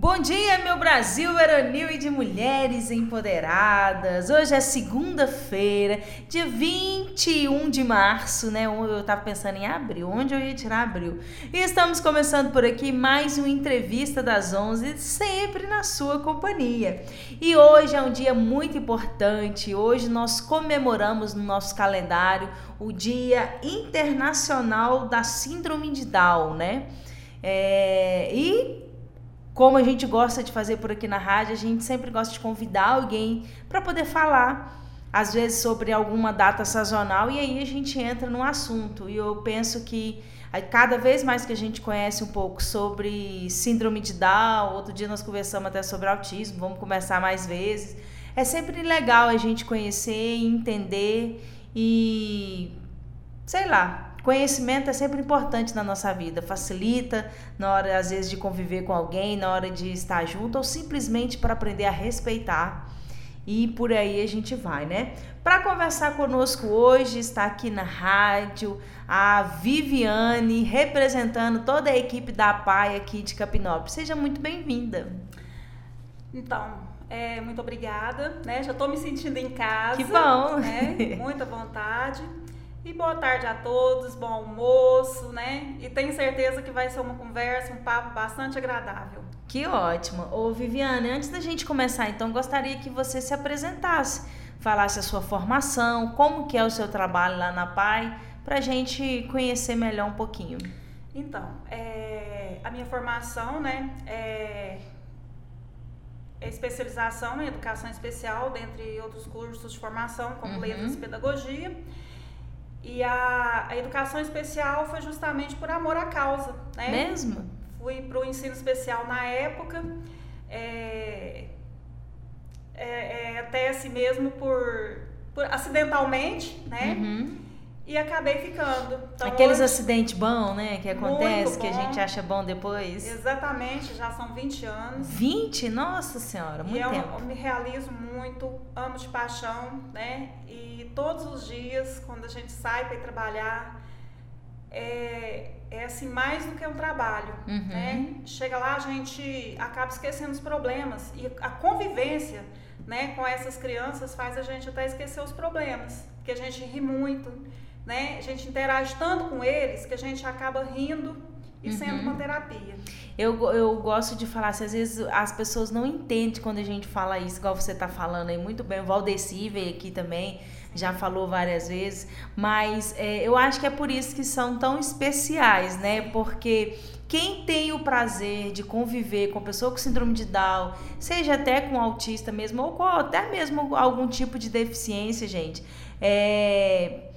Bom dia, meu Brasil veronil e de mulheres empoderadas. Hoje é segunda-feira, dia 21 de março, né? Eu tava pensando em abril, onde eu ia tirar abril. E estamos começando por aqui mais uma entrevista das 11, sempre na sua companhia. E hoje é um dia muito importante. Hoje nós comemoramos no nosso calendário o Dia Internacional da Síndrome de Down, né? É, e como a gente gosta de fazer por aqui na rádio, a gente sempre gosta de convidar alguém para poder falar, às vezes sobre alguma data sazonal, e aí a gente entra no assunto. E eu penso que cada vez mais que a gente conhece um pouco sobre síndrome de Down, outro dia nós conversamos até sobre autismo, vamos conversar mais vezes. É sempre legal a gente conhecer, entender e sei lá, Conhecimento é sempre importante na nossa vida, facilita na hora, às vezes, de conviver com alguém, na hora de estar junto, ou simplesmente para aprender a respeitar. E por aí a gente vai, né? Para conversar conosco hoje, está aqui na rádio a Viviane, representando toda a equipe da PAI aqui de Capinópolis. Seja muito bem-vinda. Então, é, muito obrigada, né? Já estou me sentindo em casa. Que bom! Né? Muita vontade. E boa tarde a todos, bom almoço, né? E tenho certeza que vai ser uma conversa, um papo bastante agradável. Que ótimo. Ô Viviane, antes da gente começar, então, gostaria que você se apresentasse, falasse a sua formação, como que é o seu trabalho lá na PAI, para a gente conhecer melhor um pouquinho. Então, é, a minha formação, né, é, é especialização em educação especial, dentre outros cursos de formação, como uhum. letras e pedagogia. E a, a educação especial foi justamente por amor à causa, né? Mesmo? Fui para o ensino especial na época, é, é, é, até assim mesmo por, por acidentalmente, né? Uhum e acabei ficando. Então, Aqueles hoje, acidentes bons, né? Que acontece, que a gente acha bom depois. Exatamente, já são 20 anos. 20? Nossa Senhora, muito e tempo. Eu, eu me realizo muito, amo de paixão, né? E todos os dias, quando a gente sai para ir trabalhar, é, é assim, mais do que um trabalho, uhum. né? Chega lá, a gente acaba esquecendo os problemas. E a convivência né, com essas crianças faz a gente até esquecer os problemas. Porque a gente ri muito né? A gente interage tanto com eles que a gente acaba rindo e uhum. sendo uma terapia. Eu, eu gosto de falar, assim, às vezes as pessoas não entendem quando a gente fala isso, igual você está falando aí muito bem. O Valdeci veio aqui também, já falou várias vezes, mas é, eu acho que é por isso que são tão especiais, né? Porque quem tem o prazer de conviver com pessoa com síndrome de Down, seja até com autista mesmo, ou com até mesmo algum tipo de deficiência, gente, é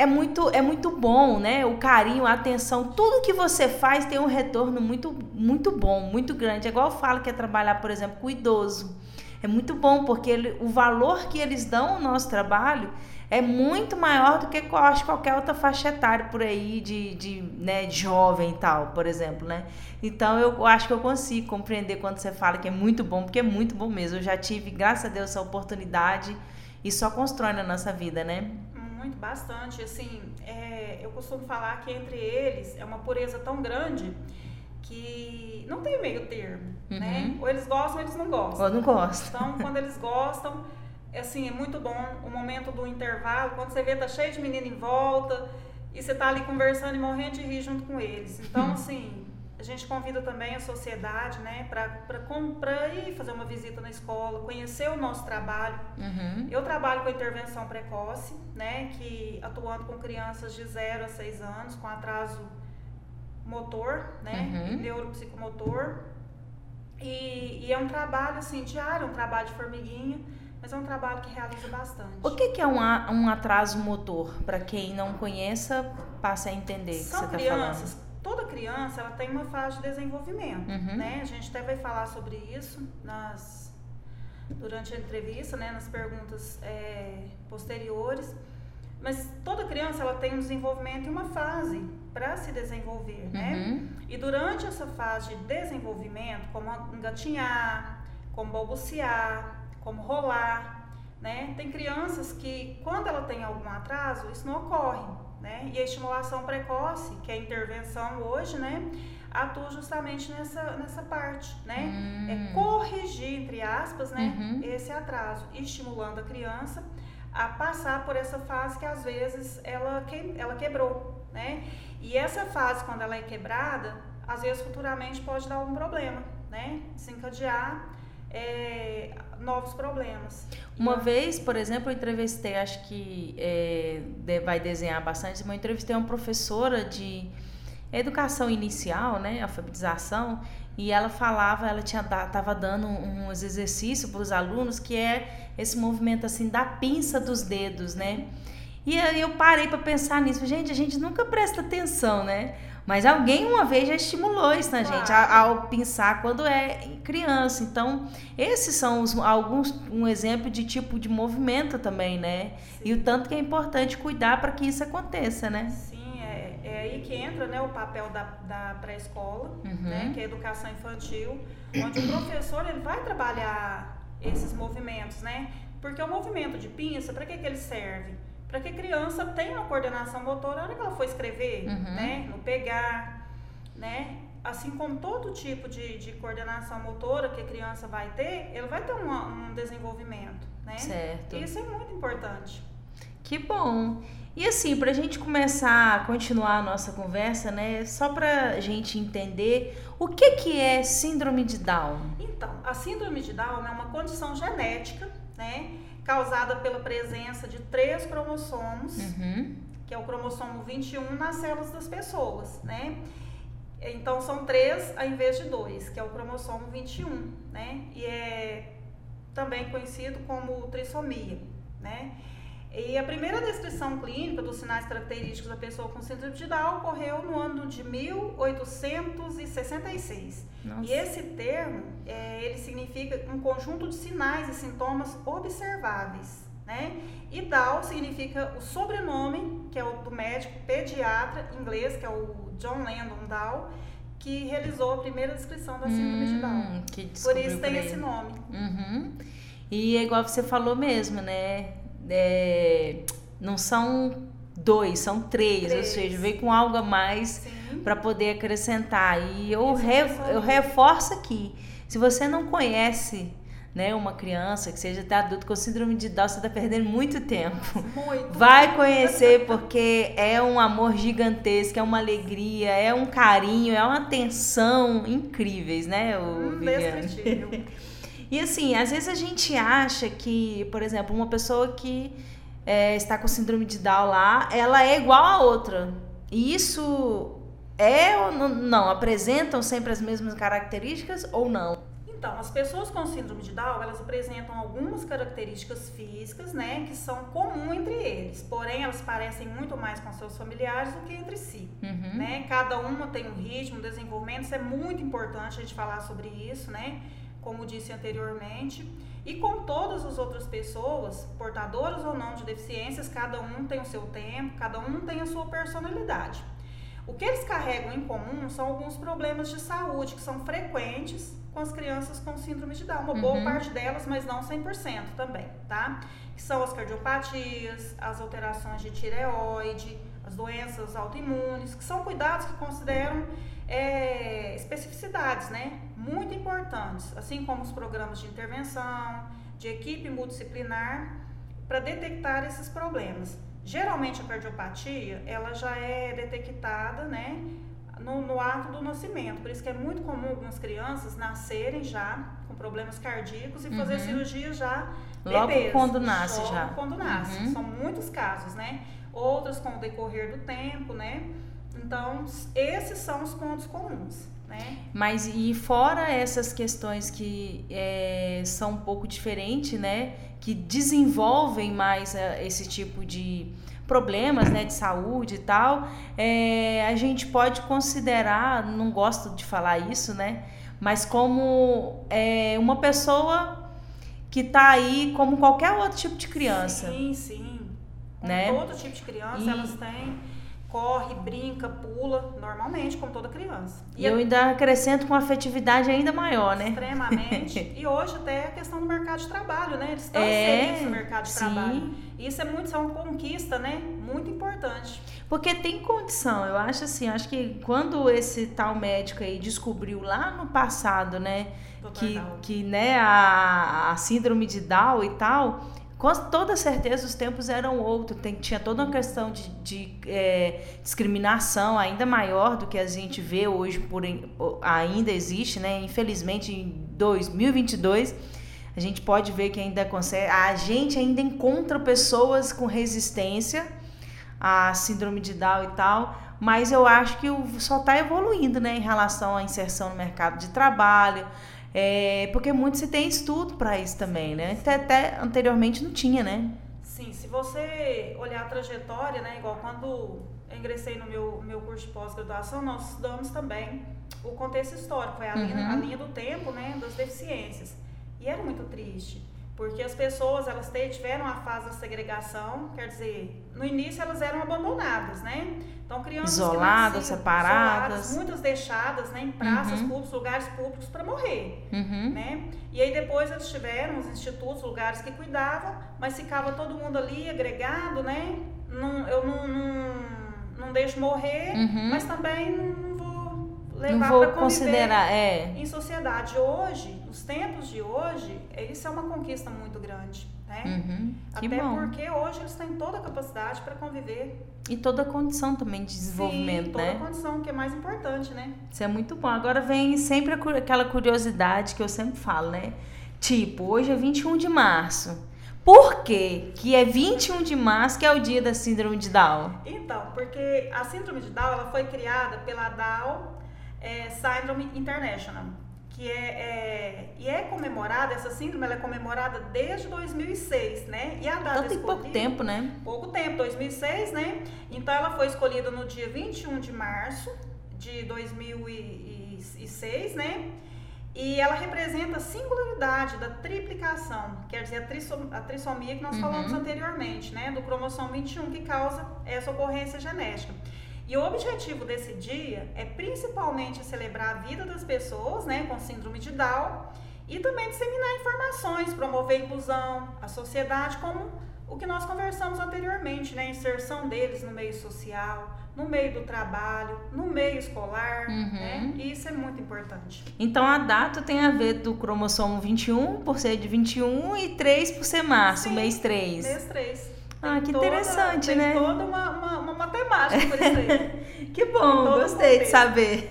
é muito, é muito bom, né? O carinho, a atenção, tudo que você faz tem um retorno muito, muito bom, muito grande. É igual eu falo que é trabalhar, por exemplo, com idoso. É muito bom, porque ele, o valor que eles dão ao nosso trabalho é muito maior do que eu acho qualquer outra faixa etária por aí de, de, né, de jovem e tal, por exemplo, né? Então eu acho que eu consigo compreender quando você fala que é muito bom, porque é muito bom mesmo. Eu já tive, graças a Deus, essa oportunidade e só constrói na nossa vida, né? Muito, bastante. Assim, é, eu costumo falar que entre eles é uma pureza tão grande que não tem meio termo, né? uhum. né? Ou eles gostam ou eles não gostam. Ou não gostam. Então, quando eles gostam, é, assim, é muito bom o momento do intervalo, quando você vê tá cheio de menino em volta e você tá ali conversando e morrendo de rir junto com eles. Então, assim, a gente convida também a sociedade, né, para ir fazer uma visita na escola, conhecer o nosso trabalho. Uhum. Eu trabalho com intervenção precoce, né, que atuando com crianças de 0 a 6 anos com atraso motor, né, uhum. neuropsicomotor. E, e, é um trabalho assim diário, um trabalho de formiguinha, mas é um trabalho que realiza bastante. O que, que é um, um atraso motor? Para quem não conheça, passe a entender que você está falando criança ela tem uma fase de desenvolvimento, uhum. né? A gente até vai falar sobre isso nas durante a entrevista, né? Nas perguntas é, posteriores. Mas toda criança ela tem um desenvolvimento e uma fase para se desenvolver, né? Uhum. E durante essa fase de desenvolvimento, como engatinhar, como balbuciar, como rolar, né? Tem crianças que quando ela tem algum atraso, isso não ocorre né? E a estimulação precoce, que é a intervenção hoje, né? atua justamente nessa, nessa parte, né? Hum. É corrigir, entre aspas, né, Uhum. esse atraso, estimulando a criança a passar por essa fase que às vezes ela, que, ela quebrou, né? E essa fase, quando ela é quebrada, às vezes futuramente pode dar um problema, né? Desencadear é, novos problemas. Uma vez, por exemplo, eu entrevistei, acho que é, de- vai desenhar bastante, mas eu entrevistei uma professora de educação inicial, né, alfabetização, e ela falava, ela tinha tava dando uns exercícios para os alunos que é esse movimento assim da pinça dos dedos, né? E aí eu parei para pensar nisso, gente, a gente nunca presta atenção, né? Mas alguém uma vez já estimulou isso na gente Claro. a- ao pensar quando é criança. Então, esses são os, alguns um exemplo de tipo de movimento também, né? E o tanto que é importante cuidar para que isso aconteça, né? Sim, é, é aí que entra né, o papel da, da pré-escola, Uhum. né, que é a educação infantil, onde o professor ele vai trabalhar esses movimentos, né? Porque o movimento de pinça, para que, que ele serve? Para que a criança tenha uma coordenação motora na hora que ela for escrever, Uhum. né? No pegar, né? Assim como todo tipo de, de coordenação motora que a criança vai ter, ele vai ter uma- um desenvolvimento, né? Certo. Isso é muito importante. Que bom. E assim, para a gente começar a continuar a nossa conversa, né? Só para a gente entender o que que é síndrome de Down. Então, a síndrome de Down é uma condição genética, né, causada pela presença de três cromossomos, Uhum. que é o cromossomo 21 nas células das pessoas, né? Então são três ao invés de dois, que é o cromossomo 21, né? E é também conhecido como trissomia, né? E a primeira descrição clínica dos sinais característicos da pessoa com síndrome de Down ocorreu no ano de 1866. Nossa. E esse termo, é, ele significa um conjunto de sinais e sintomas observáveis, né? E Down significa o sobrenome, que é o do médico pediatra inglês, que é o John Landon Down, que realizou a primeira descrição da síndrome de Down. Hum, Por isso tem esse nome. Uhum. E é igual você falou mesmo, né? É, não são dois, são três, ou Três. seja, veio com algo a mais para poder acrescentar. E eu, re- eu reforço aqui: se você não conhece né, uma criança que seja até adulto com síndrome de Down, você está perdendo muito tempo. Muito. Vai conhecer porque é um amor gigantesco, é uma alegria, é um carinho, é uma atenção incríveis, né, o Viviane? E assim, às vezes a gente acha que, por exemplo, uma pessoa que é, está com síndrome de Down lá, ela é igual a outra. E isso é ou não, não? Apresentam sempre as mesmas características ou não? Então, as pessoas com síndrome de Down, elas apresentam algumas características físicas, né, que são comuns entre eles. Porém, elas parecem muito mais com seus familiares do que entre si, Uhum. né? Cada uma tem um ritmo, um desenvolvimento, isso é muito importante a gente falar sobre isso, né? Como disse anteriormente. E com todas as outras pessoas, portadoras ou não de deficiências, cada um tem o seu tempo, cada um tem a sua personalidade. O que eles carregam em comum são alguns problemas de saúde que são frequentes com as crianças com síndrome de Down. Uma boa Uhum. parte delas, mas não 100% também, tá? Que são as cardiopatias, as alterações de tireoide, as doenças autoimunes, que são cuidados que consideram é, especificidades, né? Muito importantes, assim como os programas de intervenção, de equipe multidisciplinar, para detectar esses problemas. Geralmente a cardiopatia, ela já é detectada, né? No, no ato do nascimento. Por isso que é muito comum algumas crianças nascerem já com problemas cardíacos e fazer Uhum. cirurgia já Logo bebês. quando nasce Logo já. quando nasce. Uhum. São muitos casos, né? Outros com o decorrer do tempo, né? Então, esses são os pontos comuns, né? Mas e fora essas questões que é, são um pouco diferentes, né? Que desenvolvem mais é, esse tipo de problemas, né? De saúde e tal, é, a gente pode considerar, não gosto de falar isso, né? Mas como é, uma pessoa que tá aí como qualquer outro tipo de criança. Sim, sim. Né? todo tipo de criança, E- elas têm corre, brinca, pula, normalmente, como toda criança. E, eu ainda acrescento com afetividade ainda maior, né? Extremamente. e hoje até a questão do mercado de trabalho, né? Eles estão é, inseridos no mercado de sim. trabalho. Isso é muito, isso é uma conquista, né? Muito importante. Porque tem condição, eu acho assim, acho que quando esse tal médico aí descobriu lá no passado, né? que, que né, a, a síndrome de Down e tal, com toda certeza os tempos eram outros, Tem, tinha toda uma questão de, de é, discriminação ainda maior do que a gente vê hoje, por, ainda existe, né? Infelizmente, em 2022, a gente pode ver que ainda consegue, a gente ainda encontra pessoas com resistência à síndrome de Down e tal, mas eu acho que só está evoluindo, né, em relação à inserção no mercado de trabalho, é, porque muito se tem estudo para isso também, né? Até, até, anteriormente não tinha, né? Sim, se você olhar a trajetória, né? Igual quando eu ingressei no meu, meu curso de pós-graduação, nós estudamos também o contexto histórico, foi a, uhum. linha, a linha do tempo, né? Das deficiências. E era muito triste. Porque as pessoas, elas tiveram a fase da segregação, quer dizer, no início elas eram abandonadas, né? Então, crianças isoladas, separadas. Isoladas, muitas deixadas né, em praças uhum. públicas, lugares públicos para morrer, uhum. né? E aí depois eles tiveram os institutos, lugares que cuidavam, mas ficava todo mundo ali agregado, né? Não, eu não, não, não deixo morrer, uhum. mas também não levar para considerar é. em sociedade. Hoje, os tempos de hoje, isso é uma conquista muito grande. Né? Uhum, Até bom. porque hoje eles têm toda a capacidade para conviver. E toda a condição também de desenvolvimento, Sim, toda né? Toda a condição, que é mais importante, né? Isso é muito bom. Agora vem sempre aquela curiosidade que eu sempre falo, né? Tipo, hoje é 21 de março. Por quê? que é 21 de março que é o dia da síndrome de Down? Então, porque a síndrome de Down ela foi criada pela Down é, Syndrome International que é, é, e é comemorada, essa síndrome ela é comemorada desde 2006, né? E a data então tem pouco tempo, né? Pouco tempo, 2006, né? Então ela foi escolhida no dia 21 de março de 2006, né? E ela representa a singularidade da triplicação, quer dizer, a, trissom, a trissomia que nós uhum. falamos anteriormente, né? Do cromossomo 21 que causa essa ocorrência genética. E o objetivo desse dia é principalmente celebrar a vida das pessoas né, com síndrome de Down e também disseminar informações, promover a inclusão, a sociedade, como o que nós conversamos anteriormente, né? A inserção deles no meio social, no meio do trabalho, no meio escolar, uhum. né? E isso é muito importante. Então a data tem a ver do cromossomo 21 por ser de 21 e 3 por ser março, Sim, mês 3. Mês 3. Ah, que toda, interessante, tem né? Tem toda uma, matemática por isso aí. que bom, gostei de saber.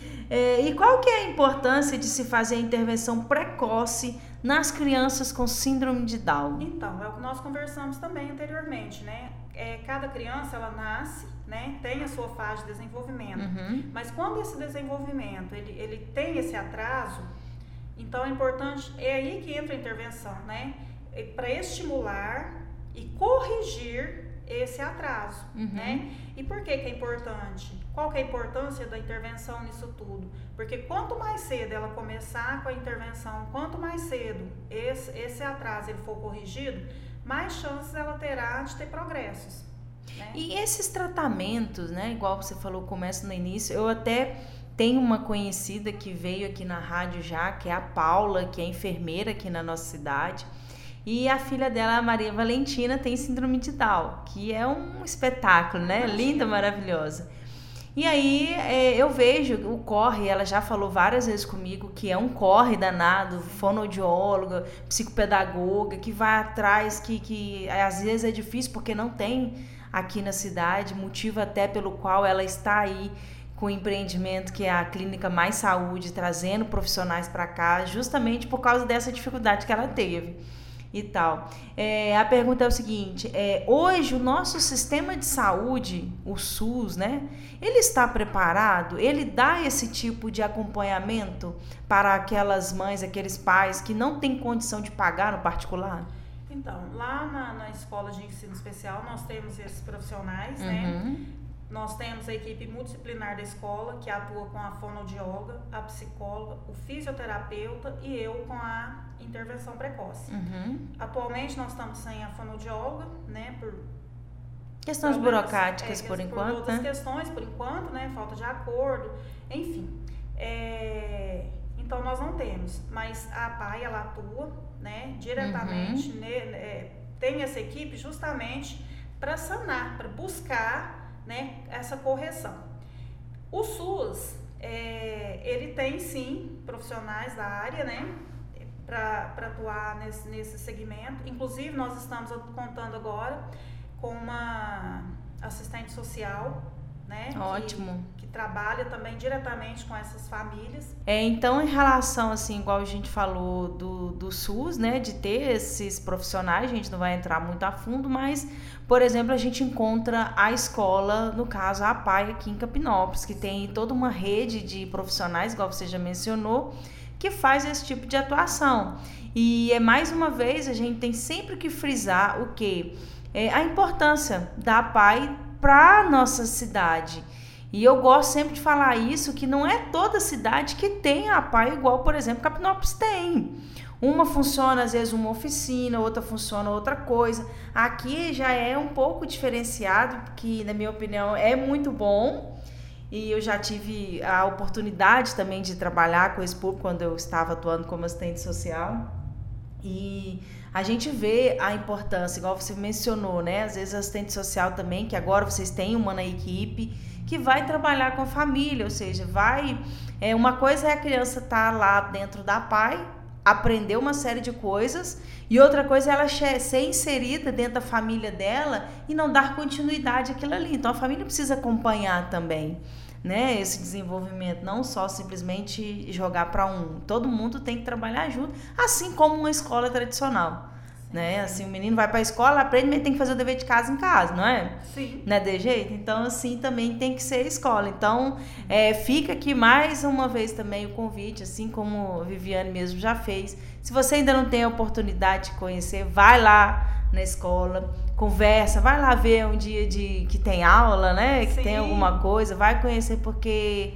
É, e qual que é a importância de se fazer a intervenção precoce nas crianças com síndrome de Down? Então, é o que nós conversamos também anteriormente, né? É, cada criança, ela nasce, né? Tem a sua fase de desenvolvimento. Uhum. Mas quando esse desenvolvimento, ele, ele tem esse atraso, então é importante, é aí que entra a intervenção, né? É Para estimular e corrigir esse atraso, uhum. né? E por que, que é importante? Qual que é a importância da intervenção nisso tudo? Porque quanto mais cedo ela começar com a intervenção, quanto mais cedo esse, esse atraso ele for corrigido, mais chances ela terá de ter progressos. Né? E esses tratamentos, né? Igual você falou, começa no início, eu até tenho uma conhecida que veio aqui na rádio já, que é a Paula, que é enfermeira aqui na nossa cidade. E a filha dela, a Maria Valentina, tem síndrome de Down, que é um espetáculo, né? Linda, maravilhosa. E aí é, eu vejo o corre, ela já falou várias vezes comigo que é um corre danado, fonoaudióloga, psicopedagoga, que vai atrás, que, que às vezes é difícil porque não tem aqui na cidade, motivo até pelo qual ela está aí com o empreendimento que é a Clínica Mais Saúde, trazendo profissionais para cá, justamente por causa dessa dificuldade que ela teve e tal. É, a pergunta é o seguinte: é, hoje o nosso sistema de saúde, o SUS, né? Ele está preparado? Ele dá esse tipo de acompanhamento para aquelas mães, aqueles pais que não têm condição de pagar no particular? Então, lá na, na escola de ensino especial, nós temos esses profissionais, né? uhum. né? Nós temos a equipe multidisciplinar da escola, que atua com a fonoaudióloga, a psicóloga, o fisioterapeuta e eu com a intervenção precoce. Uhum. Atualmente nós estamos sem a fonoaudióloga, né, por Questões burocráticas, é, por enquanto, por outras né? questões, por enquanto, né? Falta de acordo, enfim. É, então, nós não temos, mas a PAI, ela atua, né? Diretamente, uhum. ne, é, tem essa equipe justamente para sanar, para buscar, né? Essa correção. O SUS, é, ele tem sim profissionais da área, né? Para atuar nesse, nesse segmento. Inclusive, nós estamos contando agora com uma assistente social, né? Ótimo. Que, que, trabalha também diretamente com essas famílias. É, então, em relação, assim, igual a gente falou do, do SUS, né? De ter esses profissionais, a gente não vai entrar muito a fundo, mas, por exemplo, a gente encontra a escola, no caso, a PAI aqui em Capinópolis, que tem toda uma rede de profissionais, igual você já mencionou, que faz esse tipo de atuação. E é mais uma vez, a gente tem sempre que frisar o que? É, a importância da PAI para nossa cidade. E eu gosto sempre de falar isso, que não é toda cidade que tem a PAI igual, por exemplo, Capinópolis tem. Uma funciona às vezes uma oficina, outra funciona outra coisa. Aqui já é um pouco diferenciado, porque na minha opinião é muito bom. E eu já tive a oportunidade também de trabalhar com esse público quando eu estava atuando como assistente social. E a gente vê a importância, igual você mencionou, né? Às vezes assistente social também, que agora vocês têm uma na equipe que vai trabalhar com a família, ou seja, vai. É, uma coisa é a criança estar tá lá dentro da PAI, aprender uma série de coisas, e outra coisa é ela ser inserida dentro da família dela e não dar continuidade àquilo ali. Então a família precisa acompanhar também né, esse desenvolvimento, não só simplesmente jogar para um. Todo mundo tem que trabalhar junto, assim como uma escola tradicional. Né? Assim, o menino vai para a escola, aprende, mas tem que fazer o dever de casa em casa, não é? Sim. Não é de jeito? Então, assim, também tem que ser a escola. Então, é, fica aqui mais uma vez também o convite, assim como a Viviane mesmo já fez. Se você ainda não tem a oportunidade de conhecer, vai lá na escola, conversa, vai lá ver um dia de que tem aula, né? Que Sim. tem alguma coisa, vai conhecer porque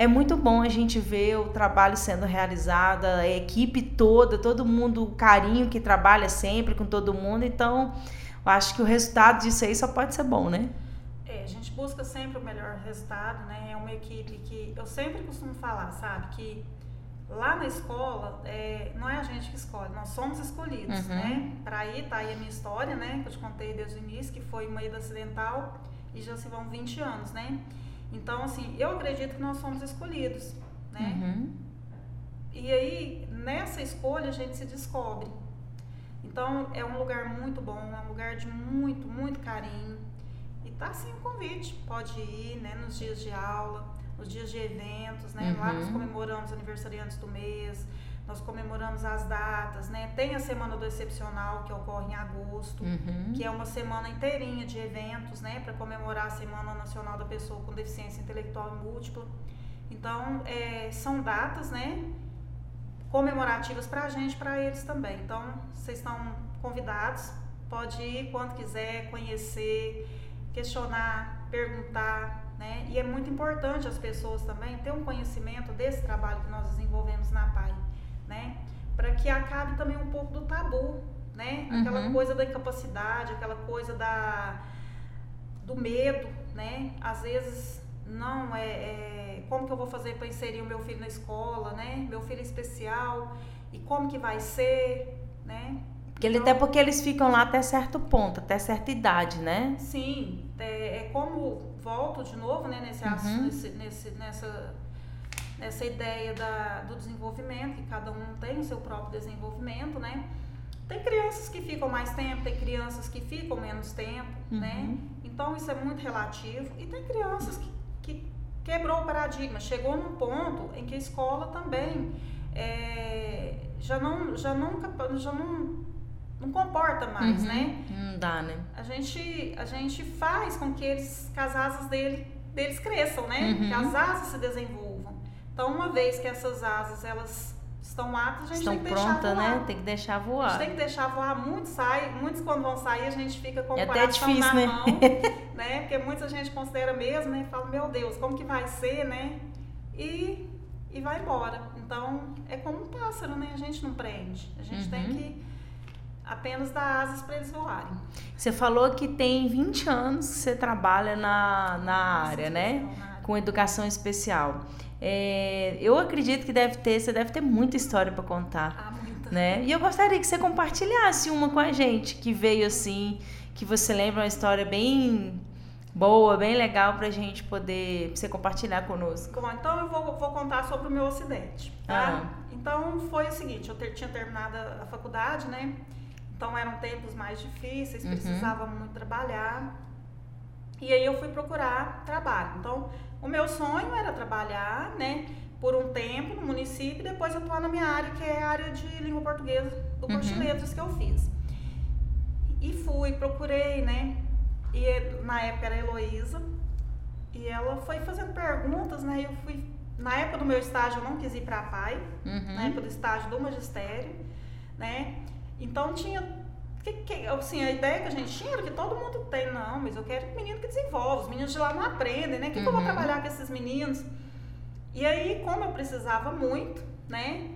é muito bom a gente ver o trabalho sendo realizado, a equipe toda, todo mundo, o carinho que trabalha sempre com todo mundo. Então, eu acho que o resultado disso aí só pode ser bom, né? É, a gente busca sempre o melhor resultado, né? É uma equipe que eu sempre costumo falar, sabe? Que Lá na escola, é, não é a gente que escolhe, nós somos escolhidos, uhum. né? Para aí tá aí a minha história, né? Que eu te contei desde o início, que foi uma ida acidental e já se vão 20 anos, né? Então, assim, eu acredito que nós somos escolhidos, né? Uhum. E aí, nessa escolha, a gente se descobre. Então, é um lugar muito bom, é um lugar de muito, muito carinho. E tá assim o convite, pode ir, né? Nos dias de aula nos dias de eventos, né? Uhum. Lá nós comemoramos aniversariantes do mês, nós comemoramos as datas, né? Tem a Semana do Excepcional, que ocorre em agosto, uhum. que é uma semana inteirinha de eventos, né? Para comemorar a Semana Nacional da Pessoa com Deficiência Intelectual e Múltipla. Então, é, são datas, né? Comemorativas para a gente, para eles também. Então, vocês estão convidados, pode ir quando quiser, conhecer, questionar, perguntar, né? E é muito importante as pessoas também ter um conhecimento desse trabalho que nós desenvolvemos na PAI, né? Para que acabe também um pouco do tabu, né? Aquela uhum. coisa da incapacidade, aquela coisa da do medo, né? Às vezes não é, é como que eu vou fazer para inserir o meu filho na escola, né? Meu filho é especial e como que vai ser, né? Porque, então, até porque eles ficam lá até certo ponto, até certa idade, né? Sim, é, é como volto de novo né, nesse, uhum. nesse, nesse, nessa, nessa ideia da, do desenvolvimento, que cada um tem o seu próprio desenvolvimento, né? Tem crianças que ficam mais tempo, tem crianças que ficam menos tempo, uhum. né? Então isso é muito relativo. E tem crianças que, que quebrou o paradigma, chegou num ponto em que a escola também é, já não, já nunca, já não não comporta mais, uhum. né? Não dá, né? A gente, a gente faz com que eles, que as asas dele, deles cresçam, né? Uhum. Que as asas se desenvolvam. Então, uma vez que essas asas elas estão aptas, a gente estão tem que pronta, deixar voar. né? Tem que deixar voar. A gente tem que deixar voar. Muitos saem, muitos quando vão sair, a gente fica com é o coração difícil, na né? mão, né? Porque muita gente considera mesmo, né? Fala, meu Deus, como que vai ser, né? E, e vai embora. Então, é como um pássaro, né? A gente não prende. A gente uhum. tem que apenas dar asas para eles voarem. Você falou que tem 20 anos que você trabalha na, na área, né? Com educação especial. É, eu acredito que deve ter, você deve ter muita história para contar. Ah, muita. Né? E eu gostaria que você compartilhasse uma com a gente, que veio assim, que você lembra uma história bem boa, bem legal pra gente poder pra você compartilhar conosco. Bom, então eu vou, vou contar sobre o meu acidente, tá? Ah. Então foi o seguinte, eu ter, tinha terminado a faculdade, né? Então eram tempos mais difíceis, uhum. precisava muito trabalhar. E aí eu fui procurar trabalho. Então, o meu sonho era trabalhar, né, por um tempo no município e depois atuar na minha área, que é a área de língua portuguesa do curso uhum. de letras que eu fiz. E fui, procurei, né? E na época era a Heloísa. E ela foi fazendo perguntas, né? Eu fui. Na época do meu estágio eu não quis ir para a PAI, uhum. na época do estágio do magistério, né? Então tinha. Que, que, assim, a ideia que a gente tinha era que todo mundo tem, não, mas eu quero que menino que desenvolve, os meninos de lá não aprendem, né? O que, uhum. que eu vou uhum. trabalhar com esses meninos? E aí, como eu precisava muito, né?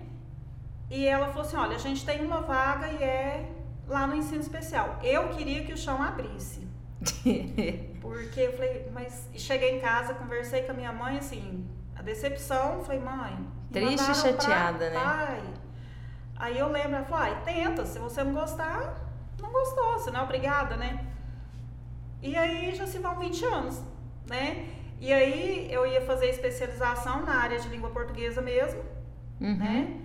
E ela falou assim: olha, a gente tem uma vaga e é lá no ensino especial. Eu queria que o chão abrisse. Porque eu falei, mas cheguei em casa, conversei com a minha mãe, assim, a decepção, falei, mãe. Triste e chateada, né? Pai. Aí eu lembro, ela falou, ai, tenta, se você não gostar, não gostou, você não é obrigada, né? E aí já se vão 20 anos, né? E aí eu ia fazer especialização na área de língua portuguesa mesmo, uhum. né?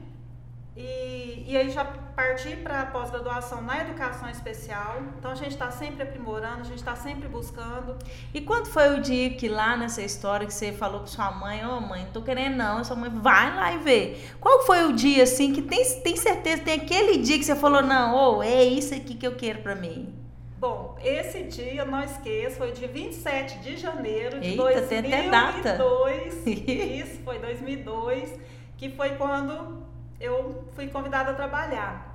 E, e aí já parti para a pós-graduação na educação especial. Então a gente está sempre aprimorando, a gente está sempre buscando. E quando foi o dia que lá nessa história que você falou para sua mãe, ô oh, mãe, não tô querendo não, sua mãe vai lá e vê. Qual foi o dia assim que tem, tem certeza, tem aquele dia que você falou, não, ô, oh, é isso aqui que eu quero para mim? Bom, esse dia, não esqueço, foi dia 27 de janeiro de Eita, 2002. Tem até data. isso, foi 2002, que foi quando eu fui convidada a trabalhar.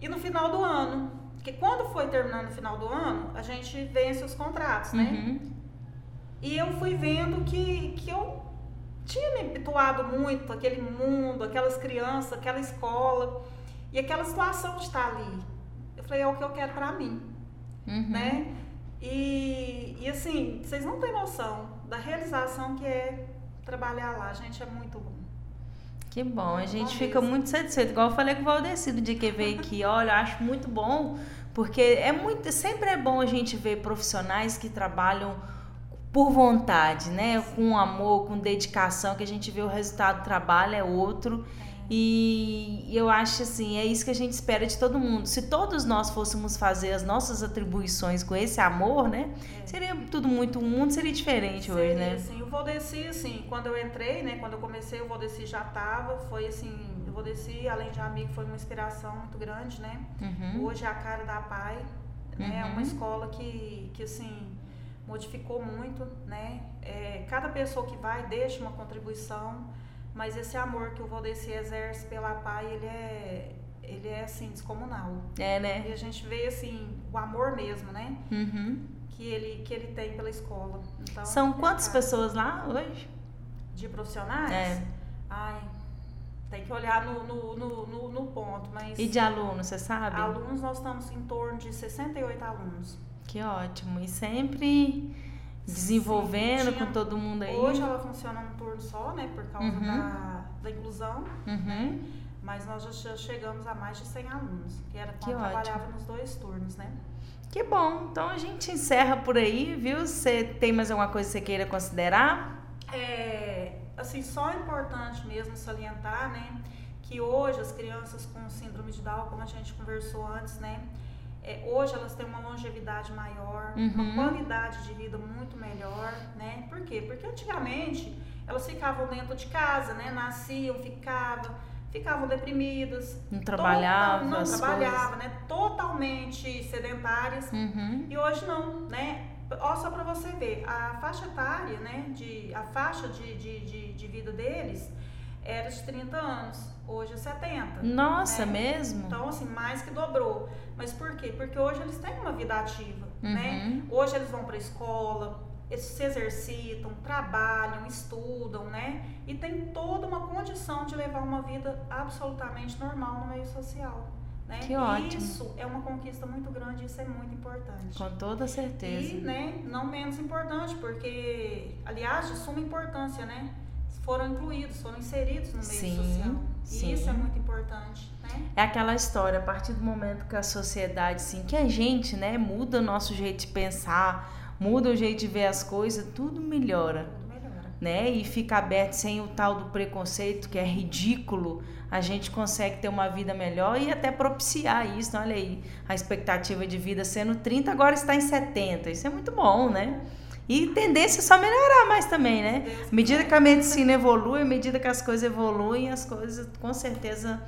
E no final do ano, porque quando foi terminando no final do ano, a gente vence os contratos, né? Uhum. E eu fui vendo que, que eu tinha me habituado muito àquele mundo, aquelas crianças, aquela escola e aquela situação de estar ali. Eu falei, é o que eu quero para mim, uhum. né? E, e assim, vocês não têm noção da realização que é trabalhar lá, gente, é muito bom. Que bom, a gente fica muito satisfeito. Igual eu falei com o Valdeci do dia que veio aqui, olha, eu acho muito bom, porque é muito, sempre é bom a gente ver profissionais que trabalham por vontade, né? Com amor, com dedicação, que a gente vê o resultado do trabalho é outro. E eu acho assim, é isso que a gente espera de todo mundo. Se todos nós fôssemos fazer as nossas atribuições com esse amor, né? É. Seria tudo muito, o mundo seria diferente seria, hoje, né? Sim, Valdeci, assim, quando eu entrei, né? Quando eu comecei, o Valdeci já tava, foi assim, o Valdeci, além de amigo, foi uma inspiração muito grande, né? Uhum. Hoje é a cara da PAI, né? É uma uhum. escola que, que assim, modificou muito, né? É, cada pessoa que vai deixa uma contribuição mas esse amor que o Valdeci exerce pela pai, ele é, ele é assim, descomunal. É, né? E a gente vê assim, o amor mesmo, né? Uhum. Que, ele, que ele tem pela escola. Então, São quantas é pessoas lá hoje? De profissionais? É. Ai, tem que olhar no, no, no, no, no ponto, mas... E de alunos, você sabe? Alunos, nós estamos em torno de 68 alunos. Que ótimo. E sempre desenvolvendo Sim, tinha, com todo mundo aí. Hoje ela funciona num turno só, né? Por causa uhum. da, da inclusão, uhum. né? Mas nós já chegamos a mais de 100 alunos, que era quando que trabalhava nos dois turnos, né? Que bom. Então a gente encerra por aí, viu? Você tem mais alguma coisa que você queira considerar? É, assim, só é importante mesmo salientar, né? Que hoje as crianças com síndrome de Down, como a gente conversou antes, né? É, hoje elas têm uma longevidade maior, uhum. uma qualidade de vida muito melhor, né? Por quê? Porque antigamente elas ficavam dentro de casa, né? Nasciam, ficavam, ficavam deprimidas. Não trabalhavam, não trabalhavam, né? Totalmente sedentárias. Uhum. E hoje não, né? Ó, só para você ver, a faixa etária, né? De, a faixa de, de, de, de vida deles era de 30 anos, hoje é 70. Nossa, né? mesmo? Então, assim, mais que dobrou. Mas por quê? Porque hoje eles têm uma vida ativa, né? uhum. né? Hoje eles vão para escola, eles se exercitam, trabalham, estudam, né? E tem toda uma condição de levar uma vida absolutamente normal no meio social. Né? Que ótimo. Isso é uma conquista muito grande, isso é muito importante. Com toda certeza. E, né, não menos importante, porque, aliás, de suma importância, né? Foram incluídos, foram inseridos no meio Sim, social. sim. E isso é muito importante, né? É aquela história, a partir do momento que a sociedade, assim, que a gente, né, muda o nosso jeito de pensar, muda o jeito de ver as coisas, tudo melhora, né? E fica aberto sem o tal do preconceito, que é ridículo, a gente consegue ter uma vida melhor e até propiciar isso. Olha aí, a expectativa de vida sendo 30, agora está em 70. Isso é muito bom, né? E tendência é só melhorar mais também, né? À medida que a medicina evolui, à medida que as coisas evoluem, as coisas, com certeza,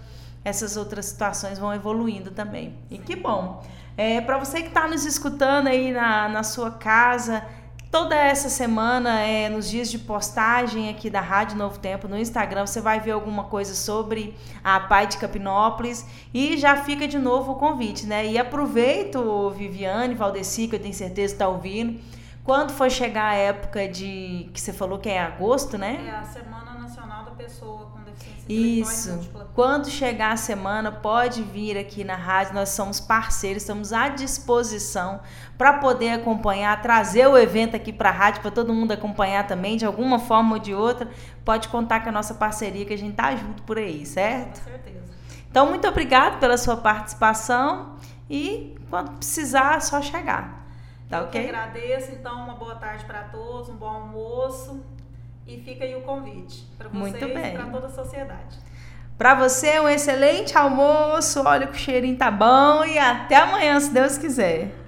essas outras situações vão evoluindo também. E que bom. É, para você que está nos escutando aí na, na sua casa, toda essa semana, é, nos dias de postagem aqui da Rádio Novo Tempo no Instagram, você vai ver alguma coisa sobre a Pai de Capinópolis e já fica de novo o convite, né? E aproveito, Viviane, Valdeci, que eu tenho certeza está ouvindo. Quando for chegar a época de. que você falou que é agosto, né? É a Semana Pessoa com Deficiência Intelectual e Isso. Múltipla. Quando chegar a semana, pode vir aqui na rádio. Nós somos parceiros, estamos à disposição para poder acompanhar, trazer o evento aqui para a rádio para todo mundo acompanhar também, de alguma forma ou de outra. Pode contar com a nossa parceria que a gente tá junto por aí, certo? Com certeza. Então, muito obrigado pela sua participação e quando precisar, é só chegar. Tá Eu ok? agradeço, então, uma boa tarde para todos, um bom almoço. E fica aí o convite para vocês e para toda a sociedade. Para você, um excelente almoço. Olha que o cheirinho tá bom e até amanhã, se Deus quiser.